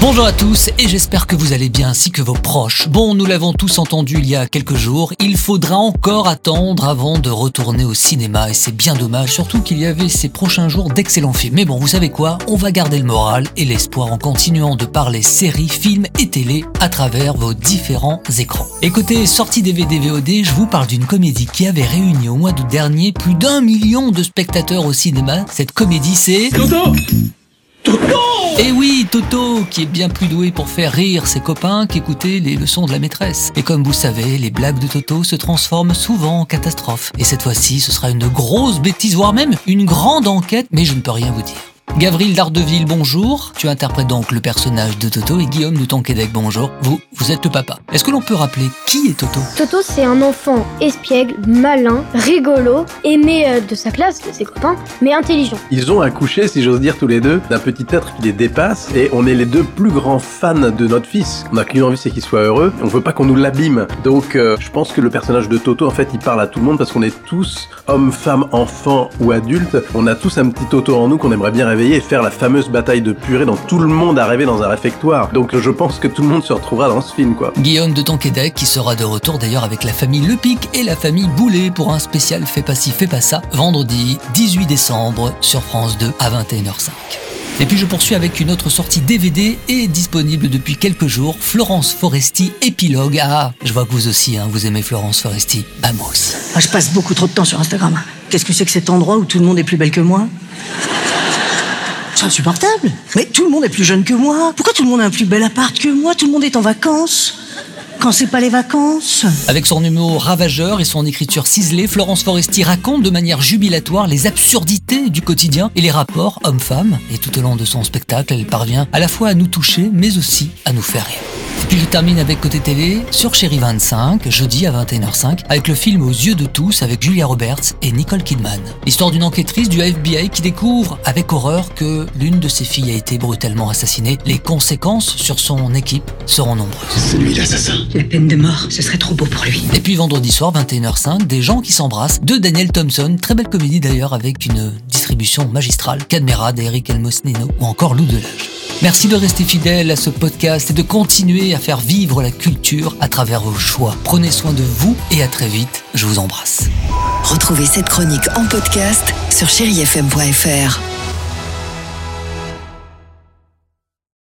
Bonjour à tous et j'espère que vous allez bien ainsi que vos proches. Bon, nous l'avons tous entendu il y a quelques jours, il faudra encore attendre avant de retourner au cinéma et c'est bien dommage, surtout qu'il y avait ces prochains jours d'excellents films. Mais bon, vous savez quoi? On va garder le moral et l'espoir en continuant de parler séries, films et télé à travers vos différents écrans. Écoutez, sortie DVD VOD, je vous parle d'une comédie qui avait réuni au mois d'août dernier plus d'un million de spectateurs au cinéma. Cette comédie c'est... Toto Et oui, Toto, qui est bien plus doué pour faire rire ses copains qu'écouter les leçons de la maîtresse. Et comme vous savez, les blagues de Toto se transforment souvent en catastrophe. Et cette fois-ci, ce sera une grosse bêtise, voire même une grande enquête, mais je ne peux rien vous dire. Gavril Dardeville, bonjour. Tu interprètes donc le personnage de Toto et Guillaume de Tonquédec, bonjour. Vous, vous êtes le papa. Est-ce que l'on peut rappeler qui est Toto? Toto, c'est un enfant espiègle, malin, rigolo, aimé euh, de sa classe, de ses copains, mais intelligent. Ils ont accouché, si j'ose dire, tous les deux, d'un petit être qui les dépasse, et on est les deux plus grands fans de notre fils. On a qu'une envie, c'est qu'il soit heureux. On veut pas qu'on nous l'abîme. Donc, euh, je pense que le personnage de Toto, en fait, il parle à tout le monde parce qu'on est tous, hommes, femmes, enfants ou adultes. On a tous un petit Toto en nous qu'on aimerait bien réveiller et faire la fameuse bataille de purée dont tout le monde a rêvé dans un réfectoire. Donc, je pense que tout le monde se retrouvera dans ce film, quoi. Guillaume de Tonquédec qui sera de retour d'ailleurs avec la famille Lepic et la famille Boulet pour un spécial Fais pas ci, fais pas ça, vendredi 18 décembre sur France 2 à 21h05. Et puis je poursuis avec une autre sortie DVD et disponible depuis quelques jours, Florence Foresti, épilogue. Ah, je vois que vous aussi, hein, vous aimez Florence Foresti. Vamos. Ah, je passe beaucoup trop de temps sur Instagram. Qu'est-ce que c'est que cet endroit où tout le monde est plus belle que moi? C'est insupportable. Mais tout le monde est plus jeune que moi. Pourquoi tout le monde a un plus bel appart que moi? Tout le monde est en vacances. Quand c'est pas les vacances Avec son humour ravageur et son écriture ciselée, Florence Foresti raconte de manière jubilatoire les absurdités du quotidien et les rapports hommes-femmes. Et tout au long de son spectacle, elle parvient à la fois à nous toucher, mais aussi à nous faire rire. Et puis je termine avec Côté Télé sur Chéri 25, jeudi à 21h05, avec le film Aux yeux de tous avec Julia Roberts et Nicole Kidman. L'histoire d'une enquêtrice du FBI qui découvre avec horreur que l'une de ses filles a été brutalement assassinée. Les conséquences sur son équipe seront nombreuses. C'est lui l'assassin. La peine de mort, ce serait trop beau pour lui. Et puis vendredi soir, 21h05, Des gens qui s'embrassent de Daniel Thompson. Très belle comédie d'ailleurs avec une distribution magistrale. Cadmera d'Eric Elmosnino ou encore Lou Delage. Merci de rester fidèle à ce podcast et de continuer à faire vivre la culture à travers vos choix. Prenez soin de vous et à très vite. Je vous embrasse. Retrouvez cette chronique en podcast sur chérifm.fr.